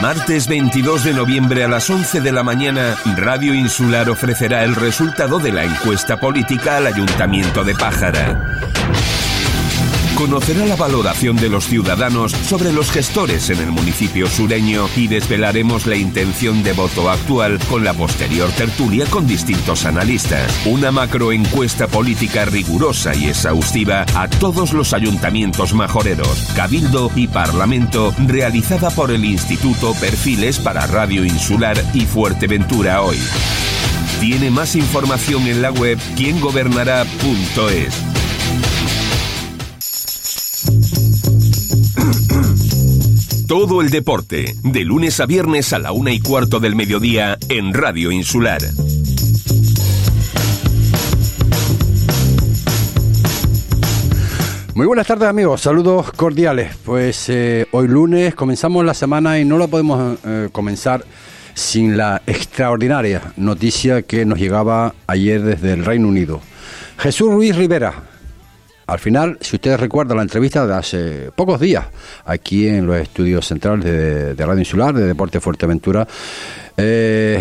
Martes 22 de noviembre a las 11 de la mañana, Radio Insular ofrecerá el resultado de la encuesta política al Ayuntamiento de Pájara conocerá la valoración de los ciudadanos sobre los gestores en el municipio sureño y desvelaremos la intención de voto actual con la posterior tertulia con distintos analistas. Una macroencuesta política rigurosa y exhaustiva a todos los ayuntamientos majoreros, cabildo y parlamento realizada por el Instituto Perfiles para Radio Insular y Fuerteventura Hoy. Tiene más información en la web quiengobernará.es. Todo el deporte, de lunes a viernes a la una y cuarto del mediodía en Radio Insular. Muy buenas tardes amigos, saludos cordiales. Pues eh, hoy lunes comenzamos la semana y no la podemos eh, comenzar sin la extraordinaria noticia que nos llegaba ayer desde el Reino Unido. Jesús Ruiz Rivera, al final, si ustedes recuerdan la entrevista de hace pocos días, aquí en los estudios centrales de, Radio Insular, de Deporte Fuerteventura, eh,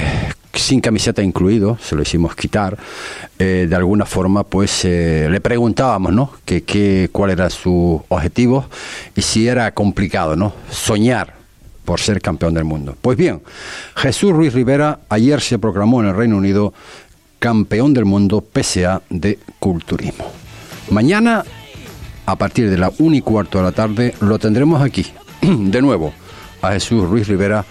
sin camiseta incluido, se lo hicimos quitar, eh, de alguna forma pues eh, le preguntábamos, ¿no? Que, cuál era su objetivo y si era complicado, ¿no? Soñar por ser campeón del mundo. Pues bien, Jesús Ruiz Rivera ayer se proclamó en el Reino Unido campeón del mundo PSA de culturismo. Mañana, a partir de la 1 y cuarto de la tarde, lo tendremos aquí, de nuevo, a Jesús Ruiz Rivera,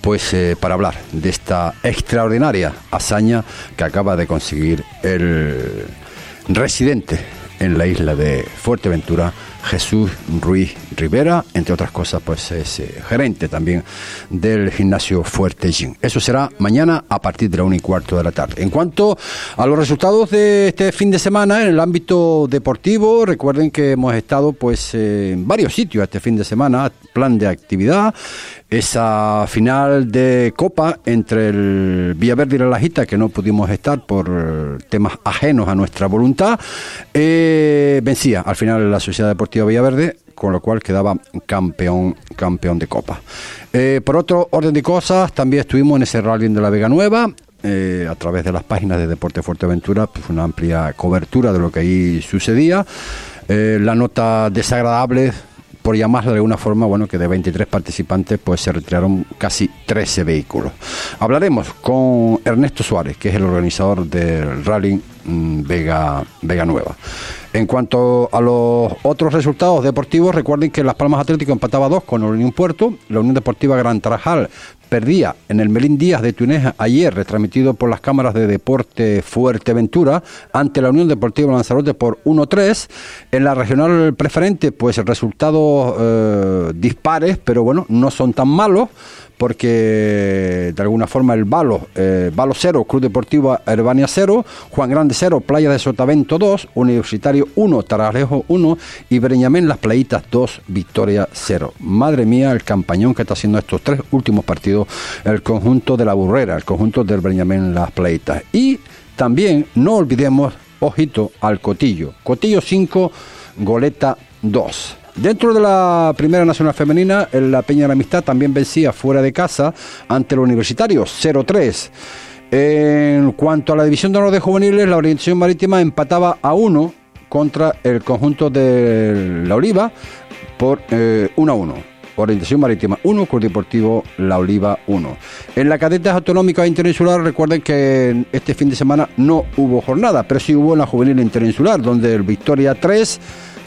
pues eh, para hablar de esta extraordinaria hazaña que acaba de conseguir el residente en la isla de Fuerteventura, Jesús Ruiz Rivera, entre otras cosas, pues es eh, gerente también del gimnasio Fuerte Gym. Eso será mañana a partir de la 1 y cuarto de la tarde. En cuanto a los resultados de este fin de semana en el ámbito deportivo, recuerden que hemos estado pues en varios sitios este fin de semana, plan de actividad, esa final de Copa entre el Villaverde y la Lajita, que no pudimos estar por temas ajenos a nuestra voluntad, eh, vencía al final la Sociedad Deportiva Villaverde con lo cual quedaba campeón, campeón de Copa. Eh, por otro orden de cosas, también estuvimos en ese rally de la Vega Nueva, eh, a través de las páginas de Deporte Fuerteventura, pues una amplia cobertura de lo que ahí sucedía. la nota desagradable por llamarlo de alguna forma, bueno, que de 23 participantes pues se retiraron casi 13 vehículos. Hablaremos con Ernesto Suárez, que es el organizador del rally mm, Vega, Vega Nueva. En cuanto a los otros resultados deportivos, recuerden que Las Palmas Atlético empataba dos con la Unión Puerto, la Unión Deportiva Gran Tarajal perdía en el Melín Díaz de Túnez ayer, retransmitido por las cámaras de Deporte Fuerteventura, ante la Unión Deportiva Lanzarote por 1-3. En la regional preferente, pues resultados eh, dispares, pero bueno, no son tan malos porque de alguna forma el Balo, eh, Balo 0, Club Deportivo Herbania 0, Juan Grande 0, Playa de Sotavento 2, Universitario 1, Taralejo 1 y Breñamén Las Playitas 2, Victoria 0. Madre mía, el campañón que está haciendo estos tres últimos partidos el conjunto de la Burrera, el conjunto del Breñamén Las Playitas. Y también no olvidemos, ojito, al Cotillo. Cotillo 5, Goleta 2. Dentro de la Primera Nacional Femenina, la Peña de la Amistad también vencía fuera de casa ante el Universitario 0-3. En cuanto a la división de honor de juveniles, la orientación marítima empataba a 1 contra el conjunto de la Oliva por 1 eh, a 1. Orientación Marítima 1, Club Deportivo La Oliva 1. En la cadeta autonómica interinsular, recuerden que este fin de semana no hubo jornada, pero sí hubo en la juvenil interinsular, donde el Victoria 3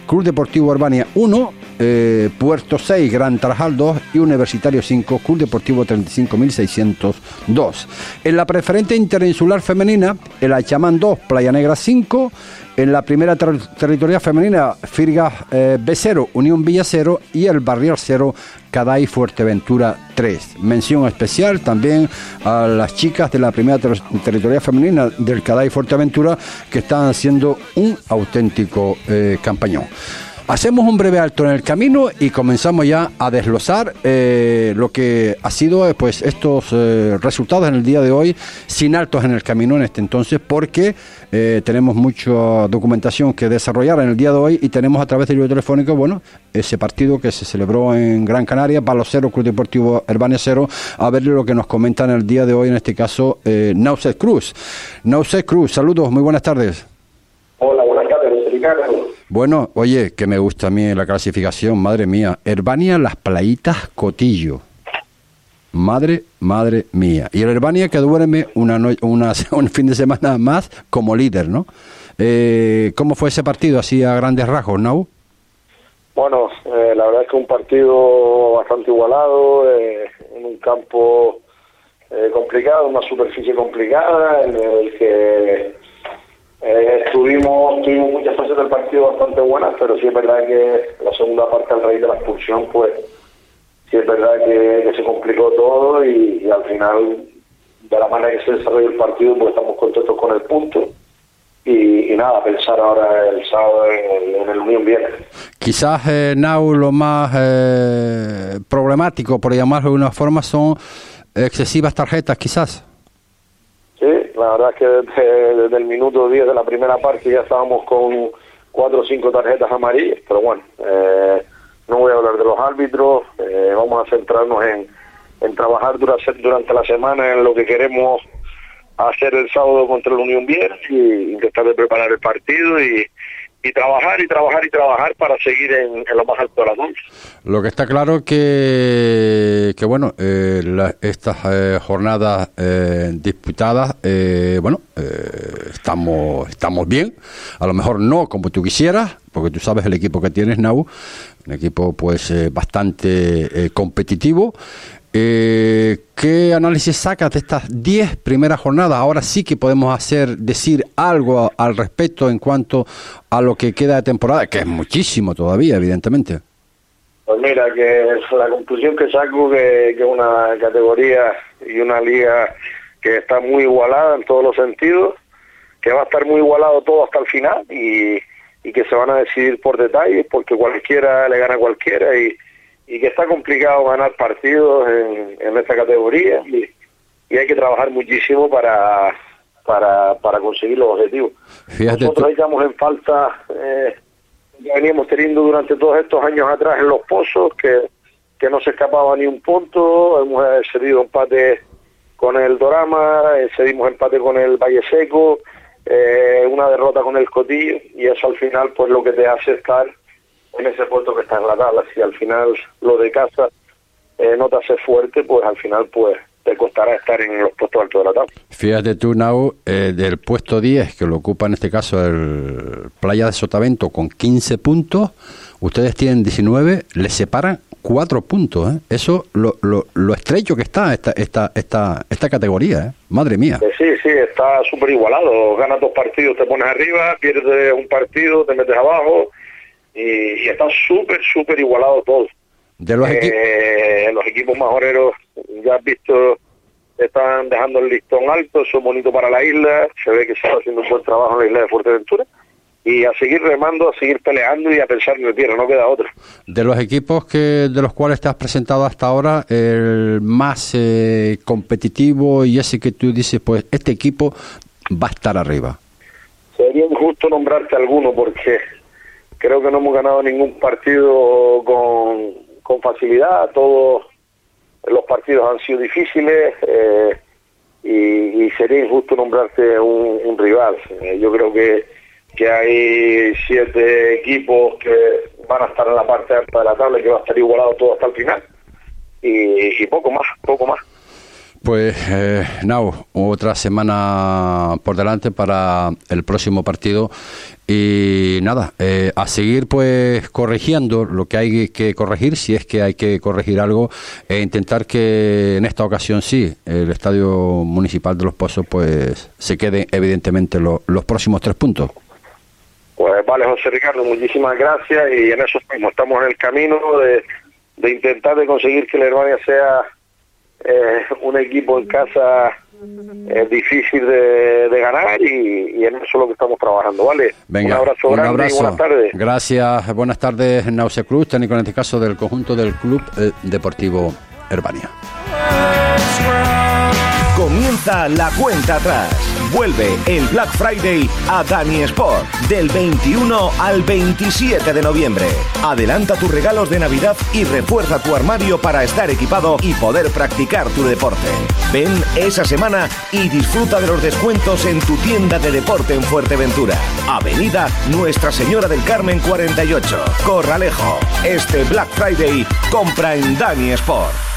Club Deportivo Urbania 1, eh, Puerto 6, Gran Tarajal 2 y Universitario 5, Club Deportivo 35.602. En la preferente interinsular femenina, el Achamán 2, Playa Negra 5, en la primera territorial femenina, Firgas eh, B0, Unión Villa 0 y el Barrial 0, Caday Fuerteventura 3. Mención especial también a las chicas de la primera territorial femenina del Caday Fuerteventura que están haciendo un auténtico eh, campañón. Hacemos un breve alto en el camino y comenzamos ya a desglosar eh, lo que ha sido pues estos eh, resultados en el día de hoy, sin altos en el camino en este entonces, porque eh, tenemos mucha documentación que desarrollar en el día de hoy y tenemos a través del video telefónico, bueno, ese partido que se celebró en Gran Canaria, Palo Cero, Club Deportivo Herbania Cero, a ver lo que nos comentan el día de hoy, en este caso, eh, Nauset Cruz. Nauset Cruz, saludos, muy buenas tardes. Hola, buenas tardes, Ricardo. Bueno, oye, que me gusta a mí la clasificación, madre mía. Herbania Las Playitas Cotillo. Madre, madre mía. Y el Herbania que duerme una, una un fin de semana más como líder, ¿no? Eh, ¿Cómo fue ese partido así a grandes rasgos, Nau? Bueno, eh, la verdad es que un partido bastante igualado, eh, en un campo eh, complicado, una superficie complicada, en el que eh, estuvimos, tuvimos muchas fases del partido bastante buenas, pero sí es verdad que la segunda parte al raíz de la expulsión, pues sí es verdad que, se complicó todo y, al final, de la manera que se desarrolló el partido, pues estamos contentos con el punto. Y, nada, pensar ahora el sábado en el, Unión Viernes. Quizás, eh, Nau, lo más eh, problemático, por llamarlo de una forma, son excesivas tarjetas, quizás. La verdad es que desde, el minuto 10 de la primera parte ya estábamos con cuatro o cinco tarjetas amarillas, pero bueno, eh, no voy a hablar de los árbitros, eh, vamos a centrarnos en, en trabajar durante, durante la semana en lo que queremos hacer el sábado contra la Unión Viernes y intentar de preparar el partido y, y trabajar y trabajar y trabajar para seguir en, lo más alto de la. Lo que está claro que, que bueno, eh, estas eh, jornadas eh, disputadas, bueno, estamos, estamos bien, a lo mejor no como tú quisieras, porque tú sabes el equipo que tienes, Nau, un equipo pues bastante competitivo, eh, ¿Qué análisis sacas de estas 10 primeras jornadas? Ahora sí que podemos hacer, decir algo al respecto en cuanto a lo que queda de temporada, que es muchísimo todavía, evidentemente. Pues mira, que la conclusión que saco que es una categoría y una liga que está muy igualada en todos los sentidos, que va a estar muy igualado todo hasta el final y, y que se van a decidir por detalles porque cualquiera le gana a cualquiera y, y que está complicado ganar partidos en, en esta categoría y, hay que trabajar muchísimo para, para, para conseguir los objetivos. Nosotros echamos en falta eh, veníamos teniendo durante todos estos años atrás en los pozos, que, que no se escapaba ni un punto, hemos cedido empate con el Dorama, eh, cedimos empate con el Valle Seco, eh, una derrota con el Cotillo, y eso al final pues lo que te hace estar en ese puesto que está en la tabla. Si al final lo de casa eh, no te hace fuerte, pues al final pues te costará estar en los puestos altos de la tabla. Fíjate tú, Nau, eh, del puesto 10, que lo ocupa en este caso el Playa de Sotavento con 15 puntos, ustedes tienen 19, les separan 4 puntos. ¿eh? Eso, lo, lo, lo, estrecho que está esta, esta, esta, esta categoría, ¿eh? madre mía. sí, sí, está súper igualado. Ganas dos partidos, te pones arriba, pierdes un partido, te metes abajo y, está súper, súper igualado todo. De los, eh, los equipos majoreros, ya has visto, están dejando el listón alto, son bonitos para la isla, se ve que se está haciendo un buen trabajo en la isla de Fuerteventura y a seguir remando, a seguir peleando y a pensar en el tierra, no queda otra. De los equipos que de los cuales te has presentado hasta ahora, el más eh, competitivo y ese que tú dices, pues este equipo va a estar arriba. Sería injusto nombrarte alguno porque creo que no hemos ganado ningún partido con, facilidad, todos los partidos han sido difíciles eh, y, sería injusto nombrarte un, rival. Eh, yo creo que, que hay siete equipos que van a estar en la parte alta de la tabla y que va a estar igualado todo hasta el final y, y poco más, poco más. Pues, eh, Nau, otra semana por delante para el próximo partido y nada, eh, a seguir pues corrigiendo lo que hay que corregir, si es que hay que corregir algo, e intentar que en esta ocasión sí, el Estadio Municipal de Los Pozos pues se quede evidentemente los próximos tres puntos. Pues vale, José Ricardo, muchísimas gracias y en eso estamos, estamos en el camino de, de intentar de conseguir que la Hermania sea eh, un equipo en casa es difícil de, ganar y, en eso es lo que estamos trabajando, ¿vale? Venga, un abrazo grande y buenas tardes. Gracias, buenas tardes, Nause Cruz, técnico en este caso del conjunto del Club eh, Deportivo Herbania. Comienza la cuenta atrás. Vuelve el Black Friday a Dani Sport del 21 al 27 de noviembre. Adelanta tus regalos de Navidad y refuerza tu armario para estar equipado y poder practicar tu deporte. Ven esa semana y disfruta de los descuentos en tu tienda de deporte en Fuerteventura. Avenida Nuestra Señora del Carmen 48, Corralejo. Este Black Friday compra en Dani Sport.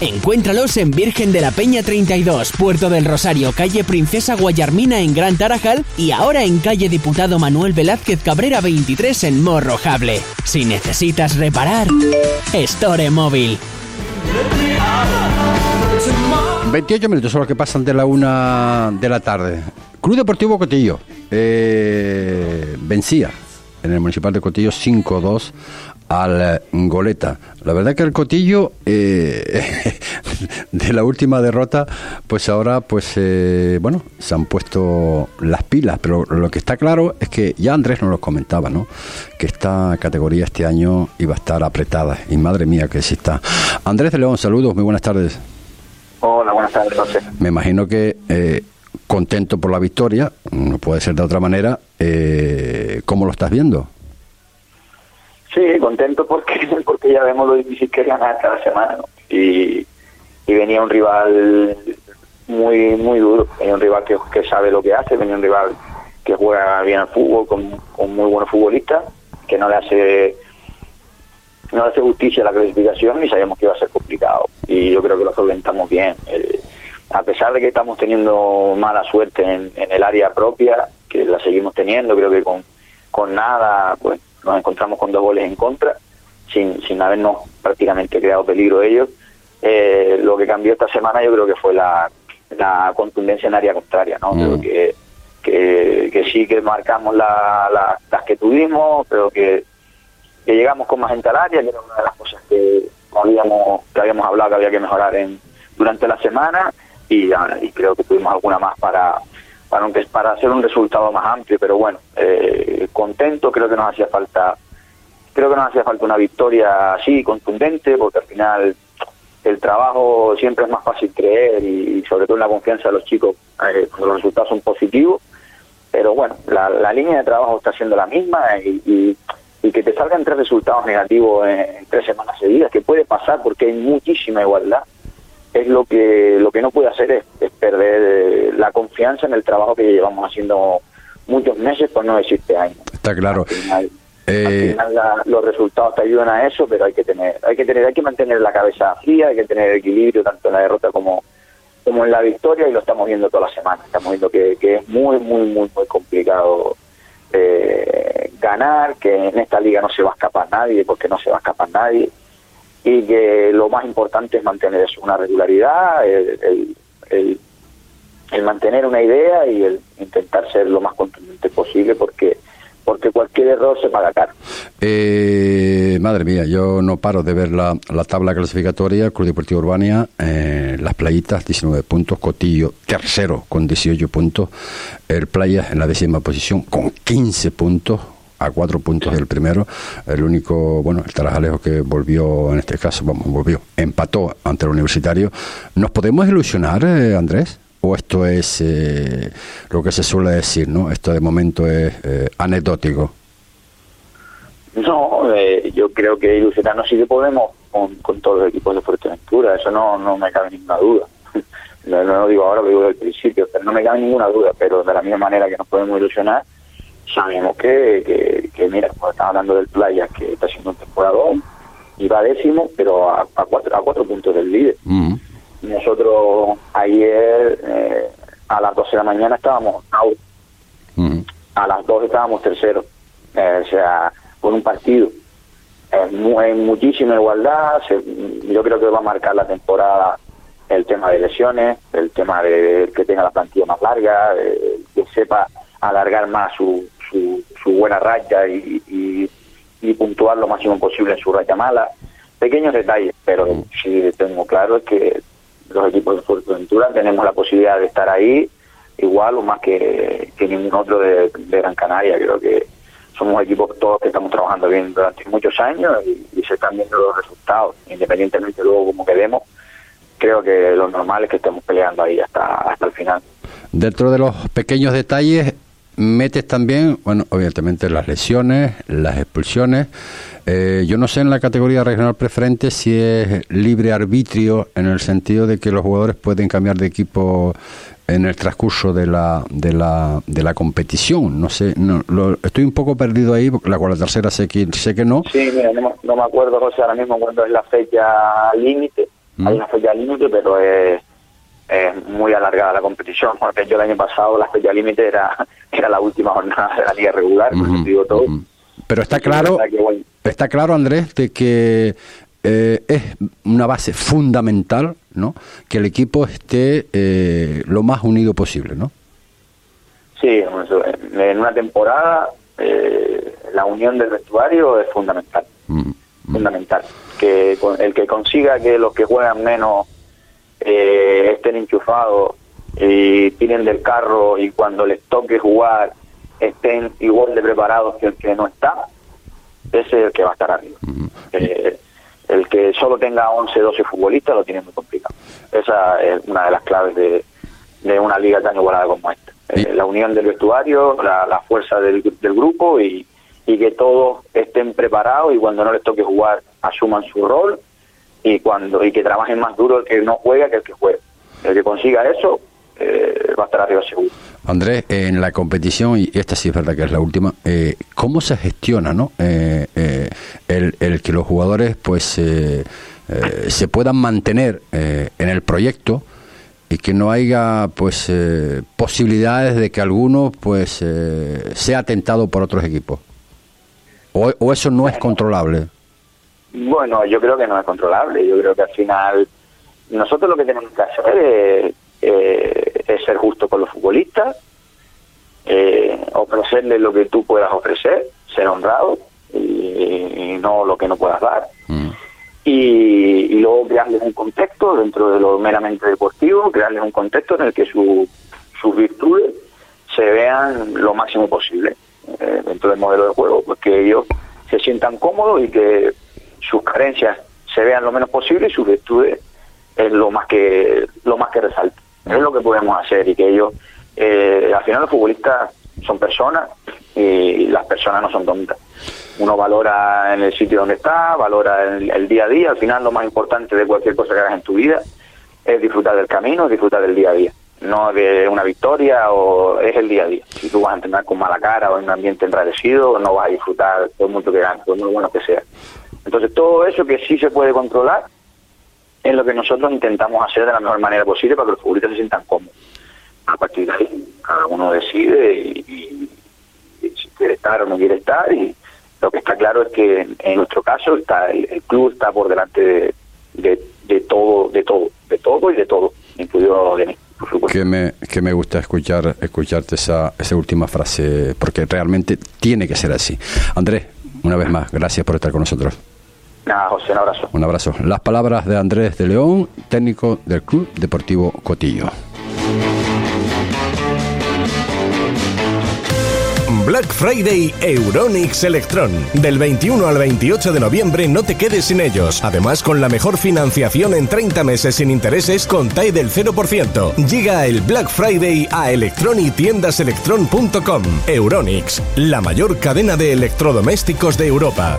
Encuéntralos en Virgen de la Peña 32, Puerto del Rosario, calle Princesa Guayarmina en Gran Tarajal y ahora en calle Diputado Manuel Velázquez Cabrera 23 en Morrojable. Si necesitas reparar, Store Móvil. 28 minutos son los que pasan de la una de la tarde. Club Deportivo Cotillo eh, vencía en el Municipal de Cotillo 5-2 al Goleta. La verdad que el Cotillo eh, de la última derrota, pues ahora, pues eh, bueno, se han puesto las pilas, pero lo que está claro es que ya Andrés nos lo comentaba, ¿no? Que esta categoría este año iba a estar apretada y madre mía que sí está. Andrés de León, saludos, muy buenas tardes. Hola, buenas tardes, José. Me imagino que eh, contento por la victoria, no puede ser de otra manera. ¿Cómo lo estás viendo? Sí, contento porque porque ya vemos lo difícil que es ganar cada semana y, venía un rival muy muy duro, venía un rival que, que, sabe lo que hace, venía un rival que juega bien al fútbol con, con muy buenos futbolistas, que no le hace no le hace justicia a la clasificación y sabíamos que iba a ser complicado. Y yo creo que lo solventamos bien. a pesar de que estamos teniendo mala suerte en, en el área propia, que la seguimos teniendo, creo que con, con nada, pues nos encontramos con dos goles en contra, sin, sin habernos prácticamente creado peligro ellos. Eh, lo que cambió esta semana yo creo que fue la, la contundencia en área contraria, ¿no? Creo mm. que, que, sí que marcamos la, las que tuvimos, pero que, que llegamos con más gente al área, que era una de las cosas que habíamos, que habíamos hablado que había que mejorar en, durante la semana y, y creo que tuvimos alguna más para, para, para hacer un resultado más amplio, pero bueno, eh, contento, creo que nos hacía falta, creo que nos hacía falta una victoria así, contundente, porque al final el trabajo siempre es más fácil creer y, sobre todo en la confianza de los chicos eh, cuando los resultados son positivos, pero bueno, la, línea de trabajo está siendo la misma y, y, que te salgan tres resultados negativos en tres semanas seguidas, que puede pasar porque hay muchísima igualdad es lo que lo que no puede hacer es, perder eh, la confianza en el trabajo que llevamos haciendo muchos meses, por no decirte años. Está claro. Eh, los resultados te ayudan a eso, pero hay que tener, hay que tener, hay que mantener la cabeza fría, hay que tener equilibrio tanto en la derrota como como en la victoria y lo estamos viendo toda la semana. Estamos viendo que, que es muy, muy, muy, muy complicado eh, ganar, que en esta liga no se va a escapar nadie, porque no se va a escapar nadie y que lo más importante es mantener eso, una regularidad, el, el, mantener una idea y el intentar ser lo más contundente posible porque porque cualquier error se paga caro. Eh, madre mía, yo no paro de ver la, la tabla clasificatoria, Club Deportivo Urbania, eh, las playitas 19 puntos, Cotillo tercero con 18 puntos, el Playa en la décima posición con 15 puntos, a cuatro puntos del primero. El único, bueno, el Tarajalejo que volvió, en este caso, vamos, volvió, empató ante el Universitario. ¿Nos podemos ilusionar, eh, Andrés? ¿O esto es eh, lo que se suele decir, no? Esto de momento es eh, anecdótico. No, yo creo que ilusionarnos sí que podemos con, todos los equipos de Fuerteventura, eso no, no me cabe ninguna duda. no, lo digo ahora, lo digo desde el principio, pero no me cabe ninguna duda, pero de la misma manera que nos podemos ilusionar, sabemos que, que, mira, como estaba hablando del Playa, que está haciendo un temporadón, y va décimo, pero a, cuatro, a cuatro puntos del líder. Nosotros ayer eh, a las 12 de la mañana estábamos out, a las 2 estábamos terceros, eh, o sea, con un partido. hay muchísima igualdad, yo creo que va a marcar la temporada el tema de lesiones, el tema de que tenga la plantilla más larga, que sepa alargar más su, su, buena racha y, y, puntuar lo máximo posible en su racha mala. Pequeños detalles, pero sí tengo claro es que los equipos de Fuerteventura tenemos la posibilidad de estar ahí igual o más que, ningún otro de, Gran Canaria. Creo que somos equipos todos que estamos trabajando bien durante muchos años y, se están viendo los resultados, independientemente luego como quedemos. Creo que lo normal es que estemos peleando ahí hasta, hasta el final. Dentro de los pequeños detalles, metes también, bueno, obviamente las lesiones, las expulsiones. Eh, yo no sé en la categoría regional preferente si es libre arbitrio en el sentido de que los jugadores pueden cambiar de equipo en el transcurso de la, de la, de la competición. No sé, no, lo, estoy un poco perdido ahí, porque la, la tercera sé que, sé que no. Sí, mira, no, me acuerdo, José, ahora mismo cuándo es la fecha límite. Mm. Hay una fecha límite, pero es, es, muy alargada la competición. Porque yo el año pasado la fecha límite era, era la última jornada de la liga regular, digo todo. Pero está claro, está claro, Andrés, de que eh, es una base fundamental, ¿no? Que el equipo esté eh, lo más unido posible, ¿no? Sí, en una temporada eh, la unión del vestuario es fundamental, mm, mm. fundamental. Que el que consiga que los que juegan menos estén enchufados y tiren del carro y cuando les toque jugar estén igual de preparados que el que no está, ese es el que va a estar arriba. Mm. El que solo tenga 11, 12 futbolistas lo tiene muy complicado. Esa es una de las claves de, una liga tan igualada como esta. Eh, la unión del vestuario, la, fuerza del, grupo y, que todos estén preparados y cuando no les toque jugar asuman su rol y cuando y que trabajen más duro el que no juega que el que juega. El que consiga eso eh, va a estar arriba seguro. Andrés, en la competición, y esta sí es verdad que es la última, eh, ¿cómo se gestiona ¿no? Eh, el, el, que los jugadores pues se puedan mantener en el proyecto y que no haya pues posibilidades de que alguno pues sea tentado por otros equipos? ¿O, ¿O eso no es controlable? Bueno, yo creo que no es controlable. Yo creo que al final nosotros lo que tenemos que hacer es eh, es ser justo con los futbolistas, eh, ofrecerles lo que tú puedas ofrecer, ser honrado y, no lo que no puedas dar. Mm. Y, luego crearles un contexto dentro de lo meramente deportivo, crearles un contexto en el que sus virtudes se vean lo máximo posible eh, dentro del modelo de juego, pues que ellos se sientan cómodos y que sus carencias se vean lo menos posible y sus virtudes es lo más que lo más que resalten. Es lo que podemos hacer y que ellos, eh, al final los futbolistas son personas y las personas no son tontas. Uno valora en el sitio donde está, valora el, día a día. Al final lo más importante de cualquier cosa que hagas en tu vida es disfrutar del camino, es disfrutar del día a día. No de una victoria o es el día a día. Si tú vas a entrenar con mala cara o en un ambiente enrarecido, no vas a disfrutar por mucho que ganes, por muy bueno que sea. Entonces todo eso que sí se puede controlar, es lo que nosotros intentamos hacer de la mejor manera posible para que los futbolistas se sientan cómodos. A partir de ahí, cada uno decide y, si quiere estar o no quiere estar y lo que está claro es que en nuestro caso está el, club está por delante de, de, todo, de todo, de todo y de todo, incluido de mí. Que me, que me gusta escuchar escucharte esa, esa última frase, porque realmente tiene que ser así. Andrés, una vez más, gracias por estar con nosotros. Nada, José, un abrazo. Un abrazo. Las palabras de Andrés de León, técnico del Club Deportivo Cotillo. Black Friday Euronix Electron. Del 21 al 28 de noviembre no te quedes sin ellos. Además, con la mejor financiación en 30 meses sin intereses con TAE del 0%. Llega el Black Friday a Electron y tiendaselectron.com. Euronix, la mayor cadena de electrodomésticos de Europa.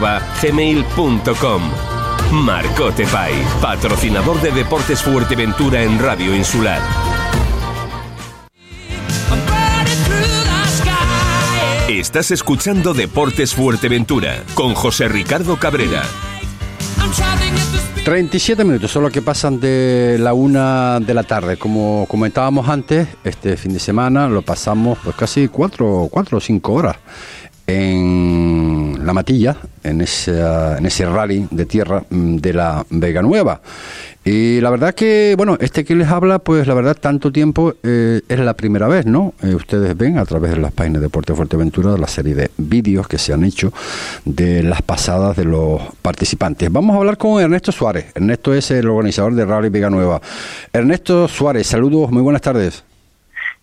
marcotepais@gmail.com. Marcote Pais, patrocinador de Deportes Fuerteventura en Radio Insular. Estás escuchando Deportes Fuerteventura con José Ricardo Cabrera. 37 minutos son los que pasan de la una de la tarde. Como comentábamos antes, este fin de semana lo pasamos pues casi cuatro, cuatro o cinco horas en la Matilla, en ese, en ese rally de tierra mm, de la Vega Nueva. Y la verdad que, bueno, este que les habla, pues la verdad, tanto tiempo eh, es la primera vez, ¿no? Eh, ustedes ven a través de las páginas de Deporte Fuerteventura la serie de vídeos que se han hecho de las pasadas de los participantes. Vamos a hablar con Ernesto Suárez. Ernesto es el organizador de Rally Vega Nueva. Ernesto Suárez, saludos, muy buenas tardes.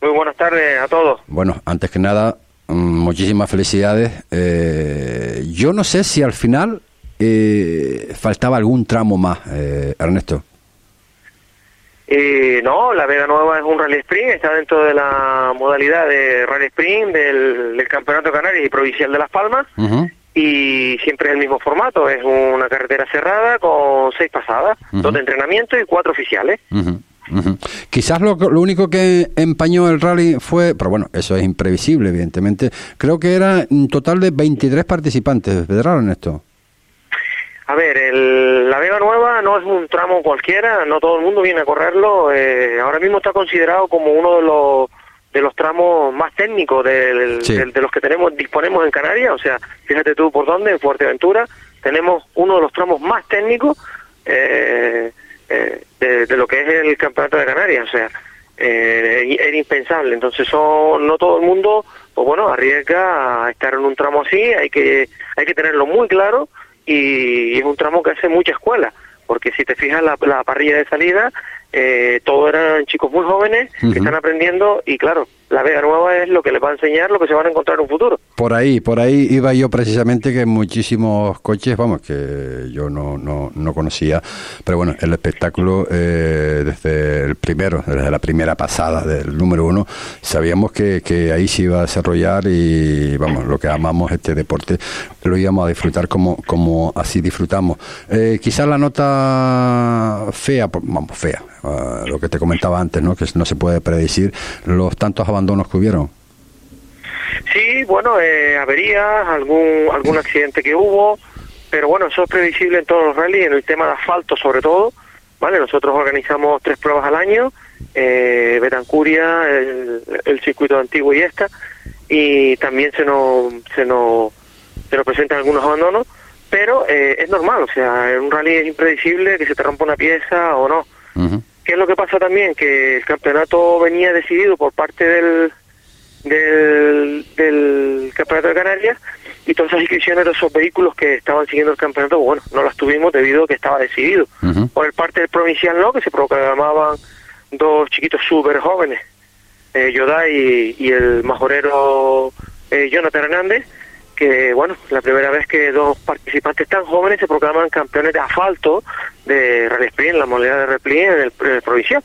Muy buenas tardes a todos. Bueno, antes que nada, muchísimas felicidades. Eh, yo no sé si al final faltaba algún tramo más, Ernesto. Eh, no, la Vega Nueva es un rally sprint, está dentro de la modalidad de rally sprint del, Campeonato Canario y Provincial de Las Palmas. Y siempre es el mismo formato, es una carretera cerrada con seis pasadas, dos de entrenamiento y cuatro oficiales. Quizás lo, lo, único que empañó el rally fue, pero bueno, eso es imprevisible, evidentemente. Creo que era un total de 23 participantes, ¿verdad, Ernesto? A ver, el, la Vega Nueva no es un tramo cualquiera, no todo el mundo viene a correrlo. Eh, ahora mismo está considerado como uno de los de los tramos más técnicos de, de, los que tenemos disponemos en Canarias. O sea, fíjate tú por dónde, en Fuerteventura, tenemos uno de los tramos más técnicos eh, eh, de, lo que es el Campeonato de Canarias. O sea, eh, era impensable. Entonces, son, no todo el mundo, pues bueno, arriesga a estar en un tramo así. Hay que hay que tenerlo muy claro y es un tramo que hace mucha escuela, porque si te fijas la, la parrilla de salida, eh, todos eran chicos muy jóvenes que están aprendiendo y claro, la Vega Nueva es lo que les va a enseñar lo que se van a encontrar en un futuro. Por ahí, por ahí iba yo precisamente que muchísimos coches, vamos, que yo no, no, no conocía, pero bueno, el espectáculo eh, desde el primero, desde la primera pasada del número uno, sabíamos que, que ahí se iba a desarrollar y vamos, lo que amamos este deporte lo íbamos a disfrutar como, como así disfrutamos. Eh, quizás la nota fea, vamos, fea, Ah, lo que te comentaba antes, ¿no? que no se puede predecir los tantos abandonos que hubieron. Sí, bueno, eh, averías, algún, algún accidente que hubo, pero bueno, eso es previsible en todos los rallies, en el tema de asfalto sobre todo, ¿vale? Nosotros organizamos tres pruebas al año, eh, Betancuria, el, circuito antiguo y esta, y también se nos, se nos, se nos presentan algunos abandonos, pero eh, es normal, o sea, en un rally es impredecible que se te rompa una pieza o no. ¿Qué es lo que pasa también? Que el campeonato venía decidido por parte del, del, campeonato de Canarias y todas esas inscripciones de esos vehículos que estaban siguiendo el campeonato, bueno, no las tuvimos debido a que estaba decidido. Por el parte del provincial no, que se programaban dos chiquitos súper jóvenes, eh, Yodai y, el majorero eh, Jonathan Hernández, que, bueno, la primera vez que dos participantes tan jóvenes se proclaman campeones de asfalto de Rally Sprint, la modalidad de Rally en el, provincial.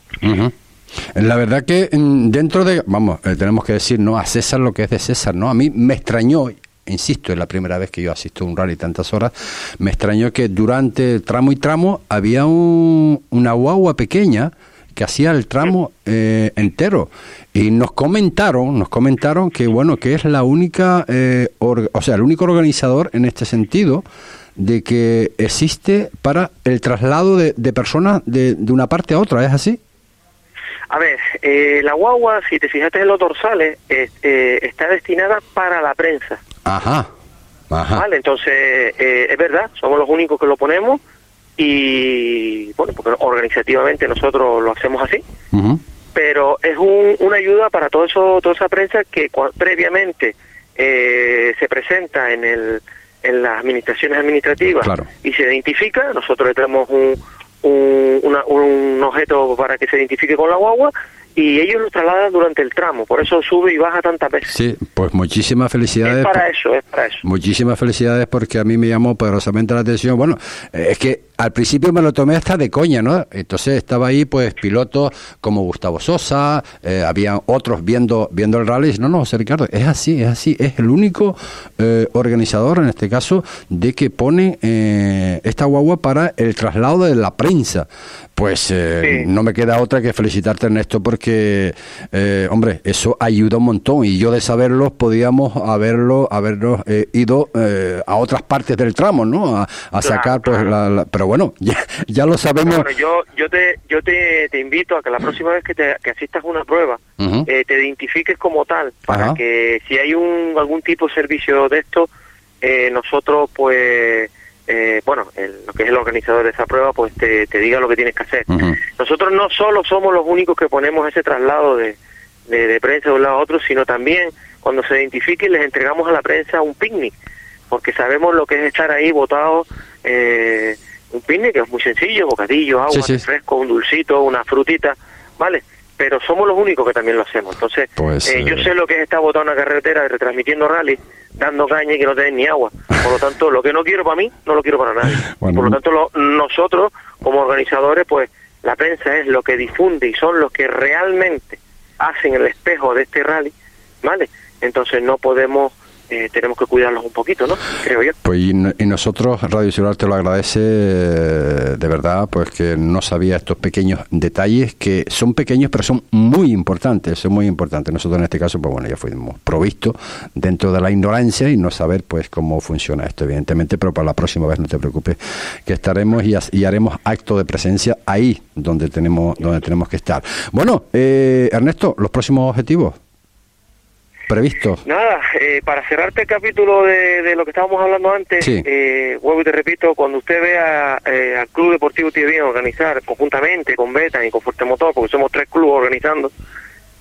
La verdad que mm, dentro de, vamos, eh, tenemos que decir, ¿no? A César lo que es de César, ¿no? A mí me extrañó, insisto, es la primera vez que yo asisto a un rally tantas horas, me extrañó que durante tramo y tramo había un, una guagua pequeña que hacía el tramo eh, entero y nos comentaron nos comentaron que bueno que es la única eh, o sea el único organizador en este sentido de que existe para el traslado de, personas de, de, una parte a otra es así a ver eh, la guagua si te fijaste en los dorsales está destinada para la prensa. Ajá Ajá. Vale, entonces es verdad, somos los únicos que lo ponemos y bueno, porque organizativamente nosotros lo hacemos así, pero es un, una ayuda para todo eso, toda esa prensa que previamente eh, se presenta en el en las administraciones administrativas Claro. y se identifica, nosotros le traemos un, un, una- un objeto para que se identifique con la guagua y ellos lo trasladan durante el tramo, por eso sube y baja tantas veces. Sí, pues muchísimas felicidades. es para eso, es para eso. Muchísimas felicidades porque a mí me llamó poderosamente la atención. Bueno, eh, es que al principio me lo tomé hasta de coña, ¿no? Entonces estaba ahí, pues, pilotos como Gustavo Sosa, eh, había otros viendo viendo el rally. No, no, José Ricardo, es así, es así. Es el único eh, organizador, en este caso, de que pone eh, esta guagua para el traslado de la prensa. Pues eh, Sí. no me queda otra que felicitarte, Ernesto, porque, eh, hombre, eso ayuda un montón. Y yo de saberlo, podíamos haberlo, habernos eh, ido a otras partes del tramo, ¿no? A, a sacar, pues, la, la- Pero bueno, ya, ya lo sabemos. Bueno, yo, yo te, yo te, te invito a que la próxima vez que, te, que asistas a una prueba, eh, te identifiques como tal, para Ajá. que si hay un algún tipo de servicio de esto, eh, nosotros, pues, eh, bueno, el- lo que es el organizador de esa prueba, pues te, te diga lo que tienes que hacer. Nosotros no solo somos los únicos que ponemos ese traslado de, de, de prensa de un lado a otro, sino también cuando se identifique les entregamos a la prensa un picnic, porque sabemos lo que es estar ahí votado. Eh, un picnic que es muy sencillo, bocadillo, agua, Sí, sí. refresco, un dulcito, una frutita, ¿vale? Pero somos los únicos que también lo hacemos. Entonces, Pues, eh, yo eh, sé lo que es estar botado en una carretera retransmitiendo rally, dando caña y que no tenés ni agua. Por lo tanto, lo que no quiero para mí, no lo quiero para nadie. Bueno, Por lo tanto, lo- nosotros, como organizadores, pues la prensa es lo que difunde y son los que realmente hacen el espejo de este rally, ¿vale? Entonces no podemos, eh, tenemos que cuidarlos un poquito, ¿no? Creo yo. Pues y, no- y nosotros, Radio Celular, te lo agradece eh, de verdad, pues que no sabía estos pequeños detalles que son pequeños pero son muy importantes, son muy importantes. Nosotros en este caso, pues bueno, ya fuimos provistos dentro de la ignorancia y no saber pues cómo funciona esto, evidentemente, pero para la próxima vez no te preocupes, que estaremos y, y haremos acto de presencia ahí donde tenemos, donde tenemos que estar. Bueno, eh, Ernesto, los próximos objetivos previstos. Nada, eh, para cerrarte el capítulo de, de lo que estábamos hablando antes, Sí. eh, vuelvo y te repito, cuando usted vea eh, al Club Deportivo Bien organizar conjuntamente con Beta y con Fuerte Motor, porque somos tres clubes organizando,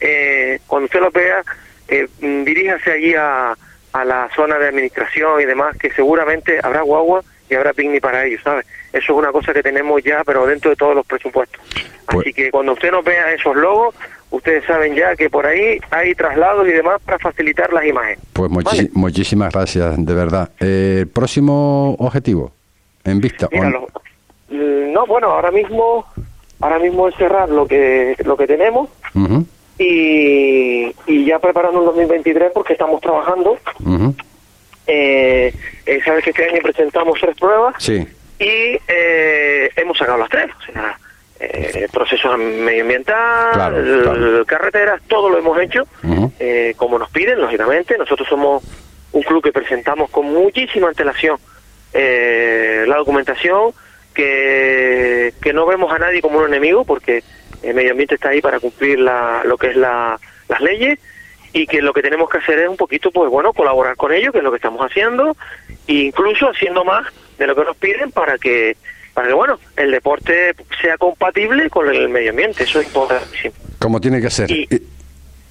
eh, cuando usted los vea, eh, diríjase allí a, a la zona de administración y demás, que seguramente habrá guagua y habrá picnic para ellos, ¿sabes? Eso es una cosa que tenemos ya, pero dentro de todos los presupuestos. Pues- Así que cuando usted nos vea esos logos, ustedes saben ya que por ahí hay traslados y demás para facilitar las imágenes. Pues Vale. muchísimas gracias, de verdad. Eh, próximo objetivo en vista. Mira, ¿o lo- mm, no, bueno, ahora mismo, ahora mismo es cerrar lo que lo que tenemos y, y ya preparando el 2023 porque estamos trabajando. Eh, Sabes que este año presentamos tres pruebas Sí, y eh, hemos sacado las tres. O sea, eh, procesos medioambiental, Claro, claro. carreteras, todo lo hemos hecho eh, como nos piden, lógicamente. Nosotros somos un club que presentamos con muchísima antelación eh, la documentación, que, que no vemos a nadie como un enemigo, porque el medio ambiente está ahí para cumplir la, lo que es la, las leyes y que lo que tenemos que hacer es un poquito, pues bueno, colaborar con ellos, que es lo que estamos haciendo, e incluso haciendo más de lo que nos piden para que, para que bueno, el deporte sea compatible con el medio ambiente, eso es importantísimo. como tiene que ser. Y-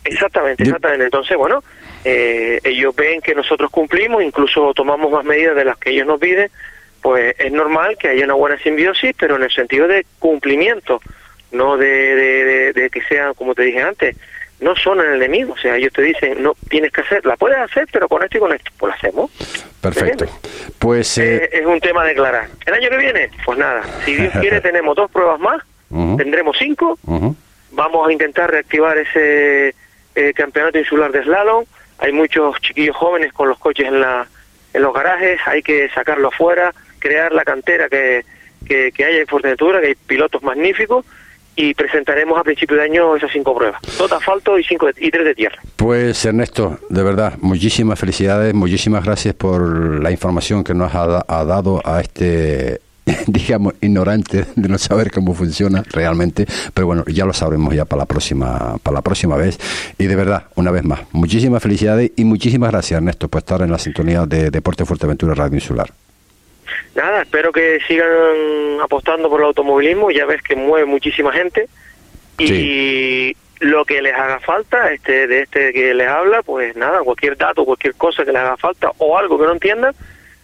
Exactamente, exactamente. Entonces, bueno, eh, ellos ven que nosotros cumplimos, incluso tomamos más medidas de las que ellos nos piden, pues es normal que haya una buena simbiosis, pero en el sentido de cumplimiento, no de, de, de- de que sean, como te dije antes, no son el enemigo. O sea, ellos te dicen, no, tienes que hacer, la puedes hacer, pero con esto y con esto. Pues la hacemos. perfecto. Pues eh, Eh, es un tema de declarar. ¿El año que viene? Pues nada, si Dios quiere tenemos dos pruebas más, tendremos cinco, vamos a intentar reactivar ese eh, campeonato insular de slalom. Hay muchos chiquillos jóvenes con los coches en, la, en los garajes, hay que sacarlo afuera, crear la cantera que, que, que haya en Fuerteventura, que hay pilotos magníficos, y presentaremos a principio de año esas cinco pruebas. Dos de asfalto y, cinco de- y tres de tierra. Pues Ernesto, de verdad, muchísimas felicidades, muchísimas gracias por la información que nos ha, da- ha dado a este, digamos, ignorante de no saber cómo funciona realmente, pero bueno, ya lo sabremos ya para la próxima, para la próxima vez. Y de verdad, una vez más, muchísimas felicidades y muchísimas gracias Ernesto por estar en la sintonía de Deporte Fuerteventura Radio Insular. Nada, espero que sigan apostando por el automovilismo, ya ves que mueve muchísima gente y Sí. lo que les haga falta, este de este que les habla, pues nada, cualquier dato, cualquier cosa que les haga falta o algo que no entiendan,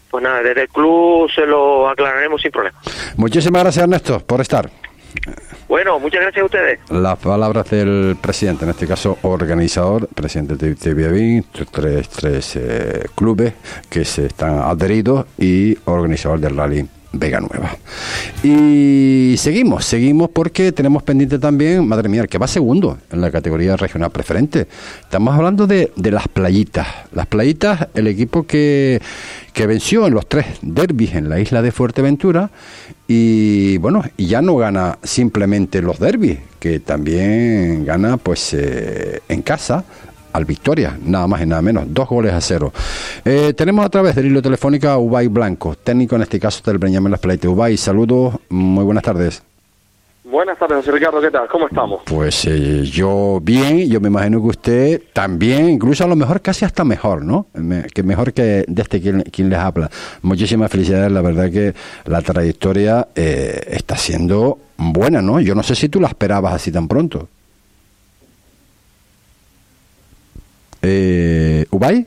pues nada, desde el club se lo aclararemos sin problema. Muchísimas gracias, Ernesto, por estar. Bueno, muchas gracias a ustedes. Las palabras del presidente, en este caso organizador, presidente de TVB, tres, tres eh, clubes que se están adheridos y organizador del rally Vega Nueva. Y seguimos, seguimos porque tenemos pendiente también, madre mía, que va segundo en la categoría regional preferente. Estamos hablando de, de las playitas. Las playitas, el equipo que, que venció en los tres derbis en la isla de Fuerteventura y bueno, ya no gana simplemente los derbis, que también gana pues eh, en casa al Victoria, nada más y nada menos, dos goles a cero. Eh, tenemos a través del hilo telefónico a Ubay Blanco, técnico en este caso del Breñamen Las Playas. Ubay, saludos, muy buenas tardes. Buenas tardes, José Ricardo, ¿qué tal? ¿Cómo estamos? Pues eh, yo bien, yo me imagino que usted también, incluso a lo mejor casi hasta mejor, ¿no? Me- que mejor que de este quien, quien les habla. Muchísimas felicidades, la verdad que la trayectoria eh, está siendo buena, ¿no? Yo no sé si tú la esperabas así tan pronto. Eh, ¿Ubay?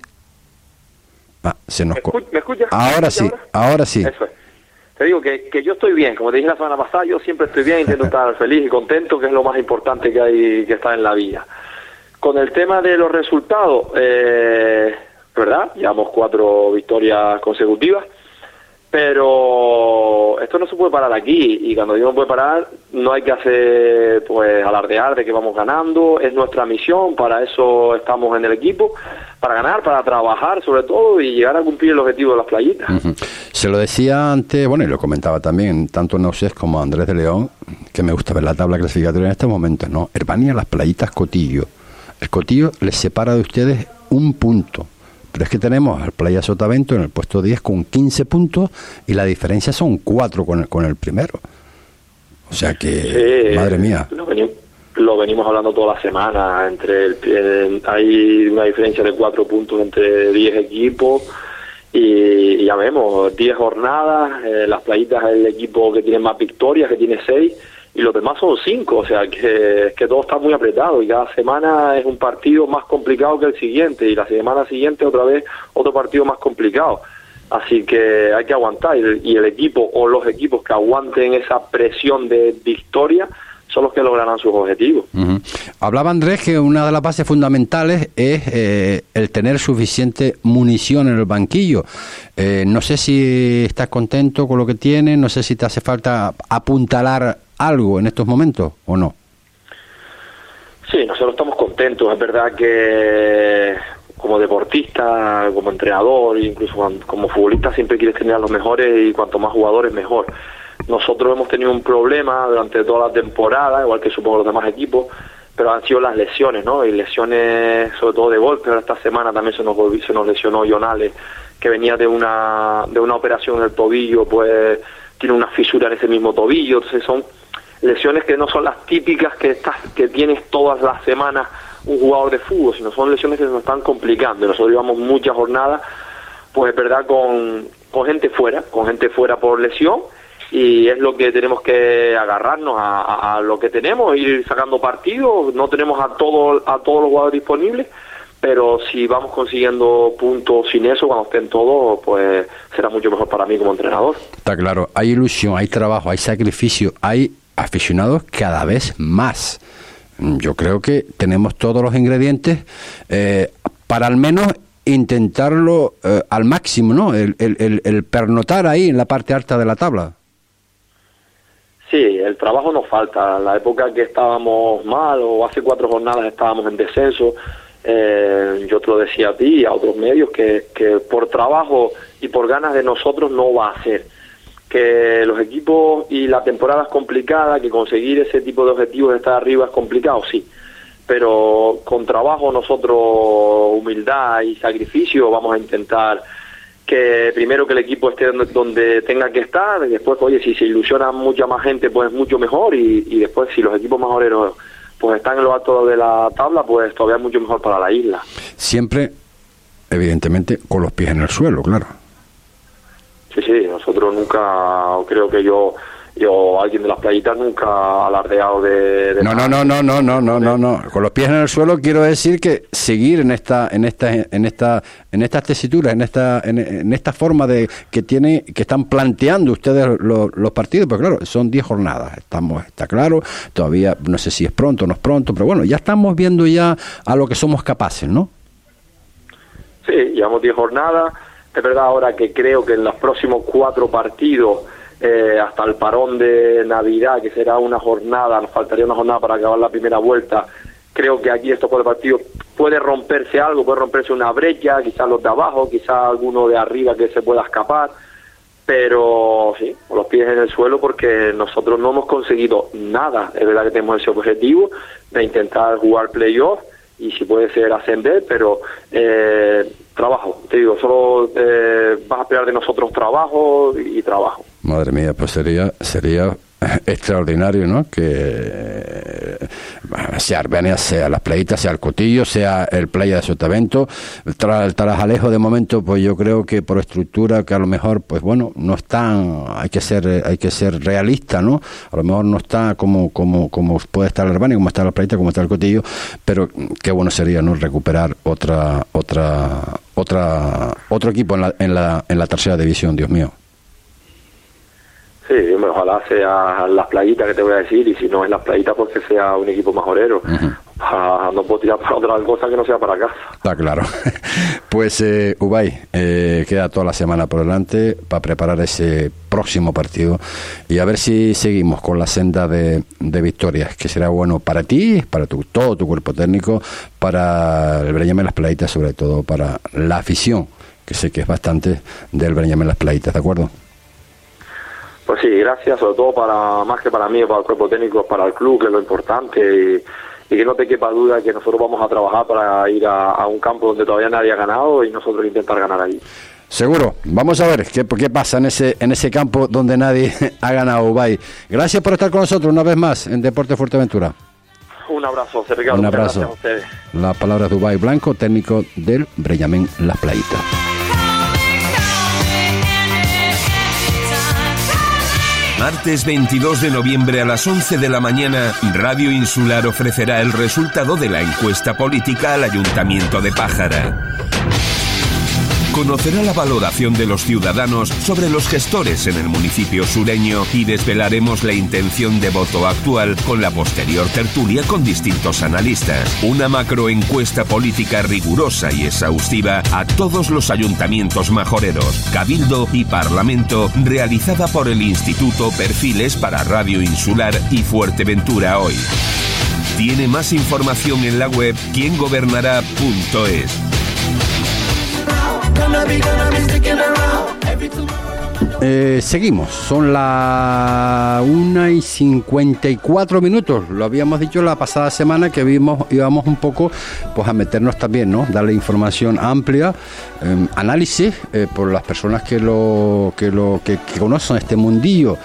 Ah, se nos... ¿Me? Ahora ¿Me sí, escuchas ahora sí. Eso es. Te digo que, que yo estoy bien, como te dije la semana pasada, yo siempre estoy bien, intento estar feliz y contento, que es lo más importante que hay que está en la vida. Con el tema de los resultados, eh, ¿verdad? Llevamos cuatro victorias consecutivas, pero esto no se puede parar aquí y cuando digo no puede parar, no hay que hacer pues alardear de que vamos ganando, es nuestra misión, para eso estamos en el equipo, para ganar, para trabajar sobre todo y llegar a cumplir el objetivo de las playitas. Se lo decía antes, bueno, y lo comentaba también, tanto Nausés como Andrés de León, que me gusta ver la tabla clasificatoria en estos momentos, ¿no? Herbania, las playitas Cotillo. El Cotillo les separa de ustedes un punto. Pero es que tenemos al Playa Sotavento en el puesto 10 con 15 puntos y la diferencia son 4 con el, con el primero. O sea que, madre mía. Lo, veni- lo venimos hablando toda la semana. entre el- el- Hay una diferencia de cuatro puntos entre 10 equipos. Y, y ya vemos, 10 jornadas. eh, las playitas es el equipo que tiene más victorias, que tiene 6. Y los demás son 5. O sea que, que todo está muy apretado. Y cada semana es un partido más complicado que el siguiente. Y la semana siguiente, otra vez, otro partido más complicado. Así que hay que aguantar y el, equipo o los equipos que aguanten esa presión de victoria son los que lograrán sus objetivos. Ujú. Hablaba Andrés que una de las bases fundamentales es eh, el tener suficiente munición en el banquillo. Eh, no sé si estás contento con lo que tienes, no sé si te hace falta apuntalar algo en estos momentos o no. Sí, nosotros estamos contentos. Es verdad que como deportista, como entrenador, incluso como futbolista, siempre quieres tener a los mejores y cuanto más jugadores, mejor. Nosotros hemos tenido un problema durante toda la temporada, igual que supongo los demás equipos, pero han sido las lesiones, ¿no? Y lesiones sobre todo de golpe. Ahora esta semana también se nos, se nos lesionó Jonales, que venía de una, de una operación en el tobillo, pues tiene una fisura en ese mismo tobillo. Entonces son lesiones que no son las típicas que estás, que tienes todas las semanas un jugador de fútbol, sino son lesiones que nos están complicando. Nosotros llevamos muchas jornadas, pues es verdad, con, con gente fuera, con gente fuera por lesión, y es lo que tenemos que agarrarnos a, a- a lo que tenemos, ir sacando partidos, no tenemos a, todo, a todos los jugadores disponibles, pero si vamos consiguiendo puntos sin eso, cuando estén todos, pues será mucho mejor para mí como entrenador. Está claro, hay ilusión, hay trabajo, hay sacrificio, hay aficionados cada vez más. Yo creo que tenemos todos los ingredientes eh, para al menos intentarlo eh, al máximo, ¿no? El, el- el- pernotar ahí en la parte alta de la tabla. Sí, el trabajo nos falta. La época que estábamos mal o hace cuatro jornadas estábamos en descenso, eh, yo te lo decía a ti y a otros medios que, que por trabajo y por ganas de nosotros no va a ser. Que los equipos y la temporada es complicada, que conseguir ese tipo de objetivos de estar arriba es complicado, sí. Pero con trabajo nosotros, humildad y sacrificio, vamos a intentar que primero que el equipo esté donde, tenga que estar, y después, oye, si se ilusiona mucha más gente, pues mucho mejor, y, y después si los equipos mejoreros pues están en lo alto de la tabla, pues todavía es mucho mejor para la isla. Siempre, evidentemente, con los pies en el suelo, claro. Sí, sí, nosotros nunca, creo que yo yo alguien de las playitas nunca ha alardeado de, no, no, no, no, no, no, no, no, no. Con los pies en el suelo quiero decir que seguir en esta, en esta, en esta, en estas tesituras, en esta, en, esta forma de que tiene, que están planteando ustedes los, los partidos, pues claro, son 10 jornadas, estamos, está claro, todavía no sé si es pronto o no es pronto, pero bueno, ya estamos viendo ya a lo que somos capaces, ¿no? Sí, llevamos 10 jornadas, es verdad ahora que creo que en los próximos cuatro partidos eh, hasta el parón de Navidad, que será una jornada, nos faltaría una jornada para acabar la primera vuelta. Creo que aquí estos cuatro partidos puede romperse algo, puede romperse una brecha, quizás los de abajo, quizás alguno de arriba que se pueda escapar, pero sí, con los pies en el suelo porque nosotros no hemos conseguido nada. Es verdad que tenemos ese objetivo de intentar jugar playoff y si puede ser ascender, pero eh, trabajo, te digo, solo eh, vas a esperar de nosotros trabajo y trabajo. Madre mía, pues sería, sería extraordinario, ¿no? Que sea Arbenia, sea las playitas, sea el Cotillo, sea el Playa de Sotavento, tras Tarajalejo de momento, pues yo creo que por estructura que a lo mejor, pues bueno, no están, hay que ser, hay que ser realista, ¿no? A lo mejor no está como, como, como puede estar la Arbania, como está la playita, como está el Cotillo, pero qué bueno sería, ¿no? Recuperar otra, otra, otra, otro equipo en la, en la, en la tercera división, Dios mío. Sí, ojalá sea las playitas que te voy a decir, y si no es las playitas, pues que sea un equipo mejorero. no puedo tirar para otra cosa que no sea para acá. Está claro. Pues, eh, Ubay, eh, queda toda la semana por delante para preparar ese próximo partido y a ver si seguimos con la senda de, victorias, que será bueno para ti, para tu, todo tu cuerpo técnico, para el Breñame Las Playitas, sobre todo para la afición, que sé que es bastante del Breñame Las Playitas, ¿de acuerdo? Pues sí, gracias, sobre todo para más que para mí, para el cuerpo técnico, para el club, que es lo importante. Y, que no te quepa duda que nosotros vamos a trabajar para ir a, un campo donde todavía nadie ha ganado y nosotros intentar ganar ahí. Seguro. Vamos a ver qué, qué pasa en ese, en ese campo donde nadie ha ganado. Bye. Gracias por estar con nosotros una vez más en Deporte Fuerteventura. Un abrazo, Un abrazo. a ustedes. La palabra de Ubay Blanco, técnico del Brellamen Las Playitas. Martes 22 de noviembre a las 11 de la mañana, Radio Insular ofrecerá el resultado de la encuesta política al Ayuntamiento de Pájara conocerá la valoración de los ciudadanos sobre los gestores en el municipio sureño y desvelaremos la intención de voto actual con la posterior tertulia con distintos analistas. Una macroencuesta política rigurosa y exhaustiva a todos los ayuntamientos majoreros, cabildo y parlamento realizada por el Instituto Perfiles para Radio Insular y Fuerteventura Hoy. Tiene más información en la web quiengobernará.es. Gonna be, gonna be sticking around every tomorrow. Eh, seguimos, son las 1 y 54 minutos. Lo habíamos dicho la pasada semana que vimos, íbamos un poco pues a meternos también, ¿no? Darle información amplia, em, análisis eh, por las personas que lo, que lo que, conocen este mundillo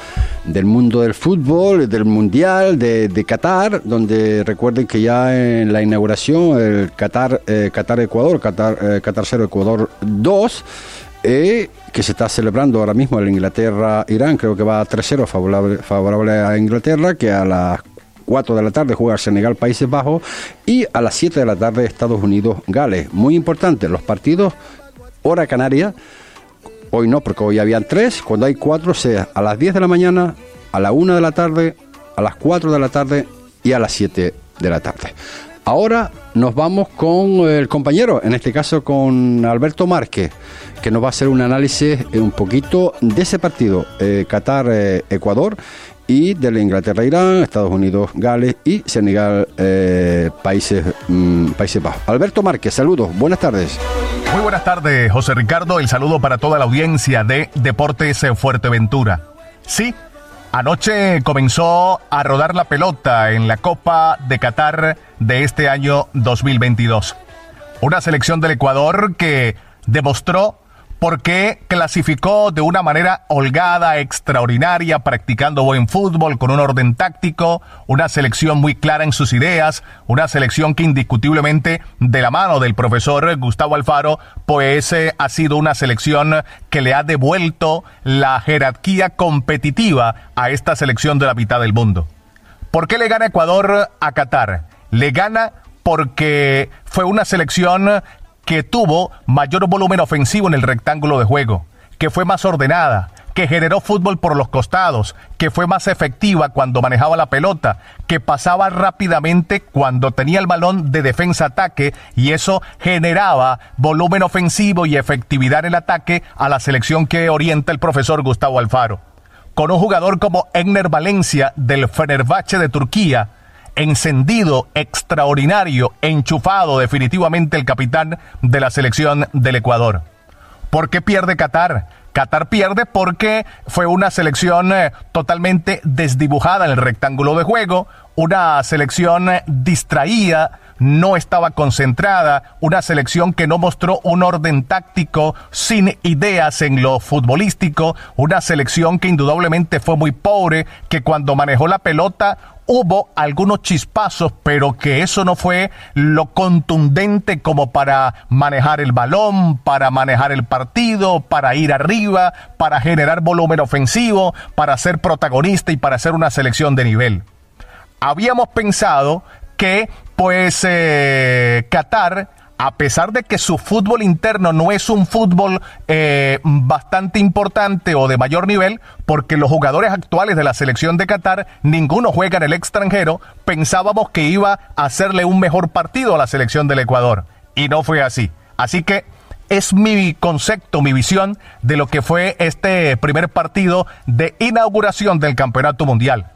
del mundo del fútbol, del mundial, de, Qatar, donde recuerden que ya en la inauguración el Qatar, eh, Qatar Ecuador, Qatar, eh, Qatar 0 Ecuador 2 eh, que se está celebrando ahora mismo en Inglaterra-Irán, creo que va a 3-0 favorable, favorable a Inglaterra, que a las 4 de la tarde juega Senegal Países Bajos y a las 7 de la tarde Estados Unidos Gales. Muy importante, los partidos hora canaria, hoy no porque hoy habían 3, cuando hay 4 sea a las 10 de la mañana, a la 1 de la tarde, a las 4 de la tarde y a las 7 de la tarde. Ahora nos vamos con el compañero, en este caso con Alberto Márquez, que nos va a hacer un análisis eh, un poquito de ese partido, eh, Qatar-Ecuador, y de la Inglaterra-Irán, Estados Unidos-Gales y Senegal, eh, países, mm, países Bajos. Alberto Márquez, saludos, buenas tardes. Muy buenas tardes, José Ricardo, el saludo para toda la audiencia de Deportes Fuerteventura. Sí, Anoche comenzó a rodar la pelota en la Copa de Qatar de este año 2022. Una selección del Ecuador que demostró porque clasificó de una manera holgada, extraordinaria, practicando buen fútbol, con un orden táctico, una selección muy clara en sus ideas, una selección que indiscutiblemente de la mano del profesor Gustavo Alfaro, pues eh, ha sido una selección que le ha devuelto la jerarquía competitiva a esta selección de la mitad del mundo. ¿Por qué le gana Ecuador a Qatar? Le gana porque fue una selección que tuvo mayor volumen ofensivo en el rectángulo de juego, que fue más ordenada, que generó fútbol por los costados, que fue más efectiva cuando manejaba la pelota, que pasaba rápidamente cuando tenía el balón de defensa-ataque y eso generaba volumen ofensivo y efectividad en el ataque a la selección que orienta el profesor Gustavo Alfaro. Con un jugador como Egner Valencia del Fenerbahce de Turquía, encendido, extraordinario, enchufado definitivamente el capitán de la selección del Ecuador. ¿Por qué pierde Qatar? Qatar pierde porque fue una selección eh, totalmente desdibujada en el rectángulo de juego, una selección eh, distraída, no estaba concentrada, una selección que no mostró un orden táctico, sin ideas en lo futbolístico, una selección que indudablemente fue muy pobre, que cuando manejó la pelota hubo algunos chispazos, pero que eso no fue lo contundente como para manejar el balón, para manejar el partido, para ir arriba, para generar volumen ofensivo, para ser protagonista y para ser una selección de nivel. Habíamos pensado que pues eh, Qatar a pesar de que su fútbol interno no es un fútbol eh, bastante importante o de mayor nivel, porque los jugadores actuales de la selección de Qatar, ninguno juega en el extranjero, pensábamos que iba a hacerle un mejor partido a la selección del Ecuador. Y no fue así. Así que es mi concepto, mi visión de lo que fue este primer partido de inauguración del Campeonato Mundial.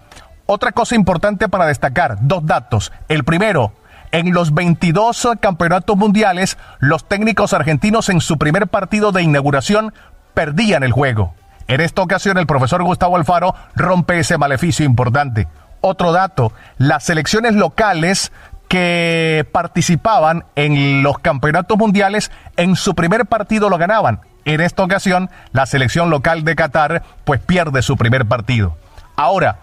Otra cosa importante para destacar, dos datos. El primero, en los 22 campeonatos mundiales, los técnicos argentinos en su primer partido de inauguración perdían el juego. En esta ocasión el profesor Gustavo Alfaro rompe ese maleficio importante. Otro dato, las selecciones locales que participaban en los campeonatos mundiales en su primer partido lo ganaban. En esta ocasión, la selección local de Qatar pues pierde su primer partido. Ahora,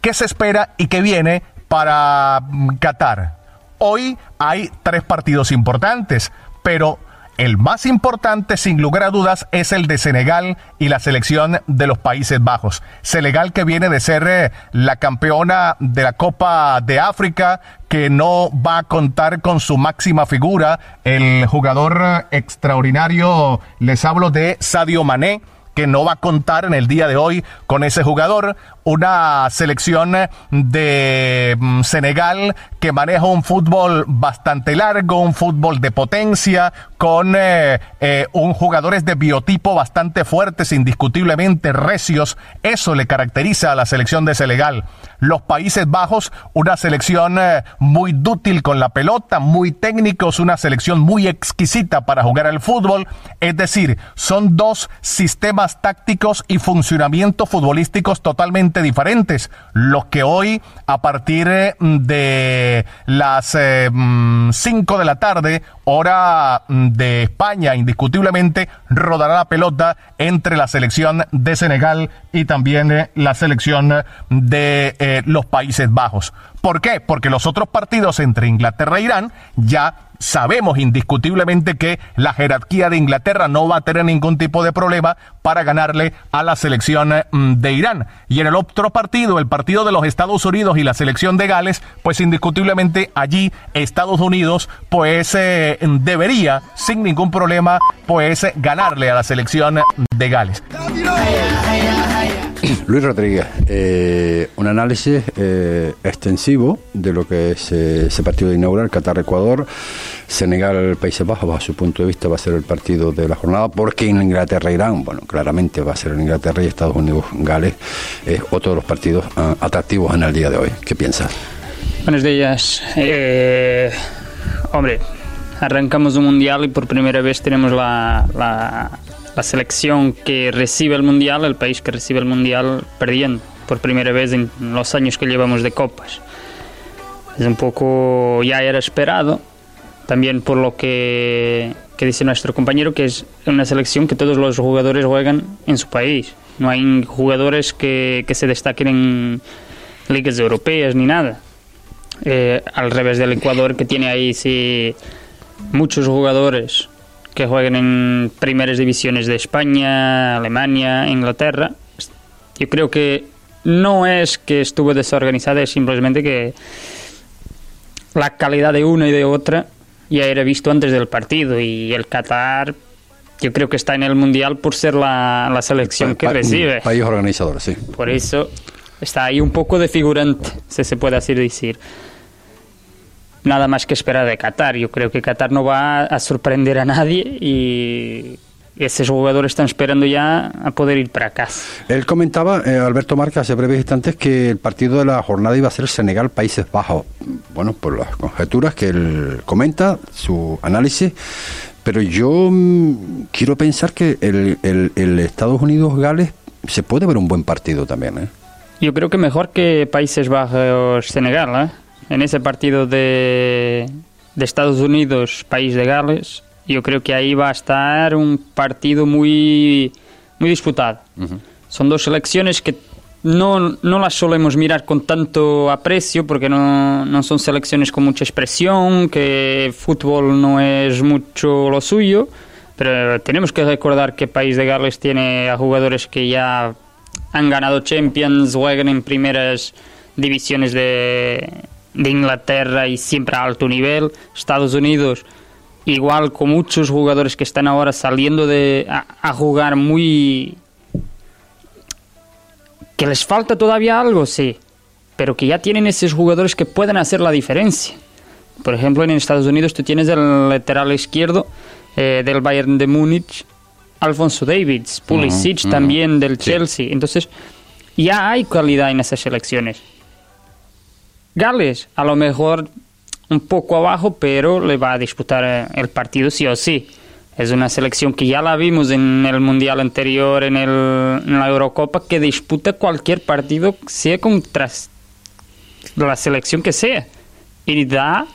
¿qué se espera y qué viene para mm, Qatar? Hoy hay tres partidos importantes, pero el más importante, sin lugar a dudas, es el de Senegal y la selección de los Países Bajos. Senegal que viene de ser eh, la campeona de la Copa de África, que no va a contar con su máxima figura, el jugador eh, extraordinario, les hablo de Sadio Mané no va a contar en el día de hoy con ese jugador. Una selección de mm, Senegal que maneja un fútbol bastante largo, un fútbol de potencia, con eh, eh, un jugadores de biotipo bastante fuertes, indiscutiblemente recios. Eso le caracteriza a la selección de Senegal. Los Países Bajos, una selección eh, muy dútil con la pelota, muy técnicos, una selección muy exquisita para jugar al fútbol. Es decir, son dos sistemas tácticos y funcionamientos futbolísticos totalmente diferentes. Los que hoy, a partir de las 5 eh, mm, de la tarde, hora mm, de España, indiscutiblemente rodará la pelota entre la selección de Senegal y también eh, la selección de eh, los Países Bajos. ¿Por qué? Porque los otros partidos entre Inglaterra e Irán ya sabemos indiscutiblemente que la jerarquía de Inglaterra no va a tener ningún tipo de problema para ganarle a la selección mm, de Irán. Y en el otro partido, el partido de los Estados Unidos y la selección de Gales, pues indiscutiblemente allí Estados Unidos pues eh, debería sin ningún problema pues ganarle a la selección de Gales. Luis Rodríguez, eh, un análisis eh, extensivo de lo que es eh, ese partido de inaugural, Qatar-Ecuador, Senegal-Países Bajos, bajo su punto de vista, va a ser el partido de la jornada, porque en Inglaterra-Irán, bueno, claramente va a ser en Inglaterra y Estados Unidos-Gales, es otro de los partidos ah, atractivos en el día de hoy. ¿Qué piensas? Buenos días. hombre, arrancamos un mundial y por primera vez tenemos la selección que recibe el Mundial, el país que recibe el Mundial, perdiendo por primera vez en los años que llevamos de copas. Es un poco, ya era esperado, también por lo que, que dice nuestro compañero, que es una selección que todos los jugadores juegan en su país. No hay jugadores que, que se destaquen en ligas europeas ni nada. Eh, al revés del Ecuador, que tiene ahí sí, muchos jugadores que juegan en primeras divisiones de España, Alemania, Inglaterra. Yo creo que no es que estuvo desorganizada, es simplemente que la calidad de una y de otra ya era visto antes del partido y el Qatar yo creo que está en el Mundial por ser la, la selección que recibe. País organizador, sí. Por eso está ahí un poco de figurante, si se puede así decir. Nada más que esperar de Qatar. Yo creo que Qatar no va a sorprender a nadie y esos jugadores están esperando ya a poder ir para casa. Él comentaba, eh, Alberto Marca, hace breves instantes, que el partido de la jornada iba a ser Senegal-Países Bajos. Bueno, por las conjeturas que él comenta, su análisis, pero yo mm, quiero pensar que el, el- el Estados Unidos-Gales se puede ver un buen partido también, ¿eh? Yo creo que mejor que Países Bajos-Senegal, ¿eh? En ese partido de, de Estados Unidos, País de Gales, yo creo que ahí va a estar un partido muy, muy disputado. Son dos selecciones que no, no las solemos mirar con tanto aprecio porque no, no son selecciones con mucha expresión, que fútbol no es mucho lo suyo, pero tenemos que recordar que País de Gales tiene a jugadores que ya han ganado Champions, juegan en primeras divisiones de, de Inglaterra y siempre a alto nivel. Estados Unidos, igual con muchos jugadores que están ahora saliendo de, a, a jugar muy... Que les falta todavía algo, sí, pero que ya tienen esos jugadores que pueden hacer la diferencia. Por ejemplo, en Estados Unidos tú tienes el lateral izquierdo eh, del Bayern de Múnich, Alfonso Davids, Pulisic ujú. también del Sí. Chelsea. Entonces, ya hay calidad en esas selecciones. Gales, a lo mejor un poco abajo, pero le va a disputar eh, el partido sí o sí. Es una selección que ya la vimos en el Mundial anterior, en, el, en la Eurocopa, que disputa cualquier partido, sea contra la selección que sea. Y da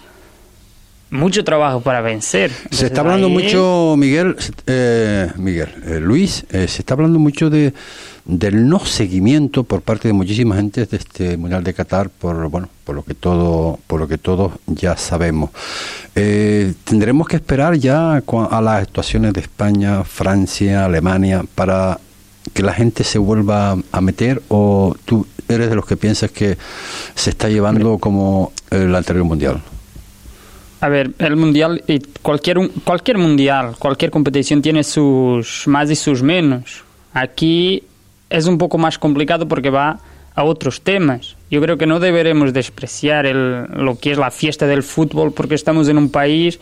mucho trabajo para vencer. Se está hablando ahí- mucho, Miguel, eh, Miguel, eh, Luis, eh, se está hablando mucho de del no seguimiento por parte de muchísima gente de este Mundial de Qatar por bueno, por lo que todo, por lo que todos ya sabemos. Eh, tendremos que esperar ya a las actuaciones de España, Francia, Alemania para que la gente se vuelva a meter o tú eres de los que piensas que se está llevando como el anterior mundial. A ver, el mundial, y cualquier, cualquier mundial, cualquier competición tiene sus más y sus menos. Aquí es un poco más complicado porque va a otros temas. Yo creo que no deberemos despreciar el, lo que es la fiesta del fútbol porque estamos en un país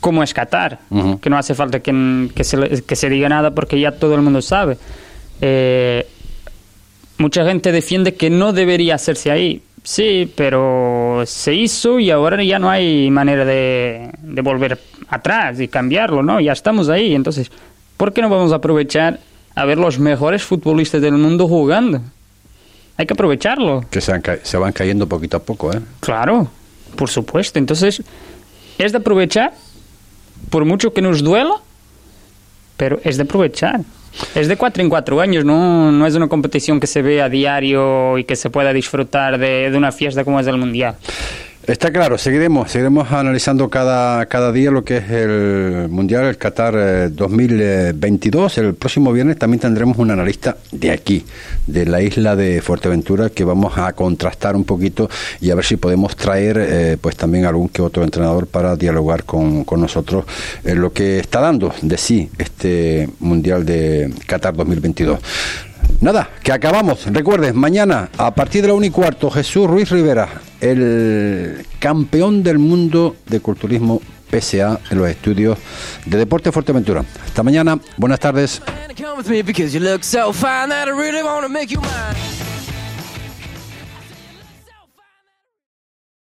como es Qatar, que no hace falta que, que se, le- que se diga nada porque ya todo el mundo sabe. Eh, mucha gente defiende que no debería hacerse ahí. Sí, pero se hizo y ahora ya no hay manera de, de volver atrás y cambiarlo, ¿no? Ya estamos ahí. Entonces, ¿por qué no vamos a aprovechar a ver los mejores futbolistas del mundo jugando? Hay que aprovecharlo. Que se, han ca- se van cayendo poquito a poco, ¿eh? Claro, por supuesto. Entonces, es de aprovechar, por mucho que nos duela, pero es de aprovechar. Es de cuatro en cuatro años, no, no es una competición que se ve a diario y que se pueda disfrutar de, de una fiesta como es el Mundial. Está claro, seguiremos, seguiremos analizando cada, cada día lo que es el Mundial, el Qatar eh, 2022. El próximo viernes también tendremos un analista de aquí, de la isla de Fuerteventura, que vamos a contrastar un poquito y a ver si podemos traer eh, pues también algún que otro entrenador para dialogar con, con nosotros en lo que está dando de sí este Mundial de Qatar 2022. Nada, que acabamos. Recuerden, mañana a partir de la 1 y cuarto, Jesús Ruiz Rivera, el campeón del mundo de culturismo PSA en los estudios de Deporte Fuerteventura. Hasta mañana, buenas tardes.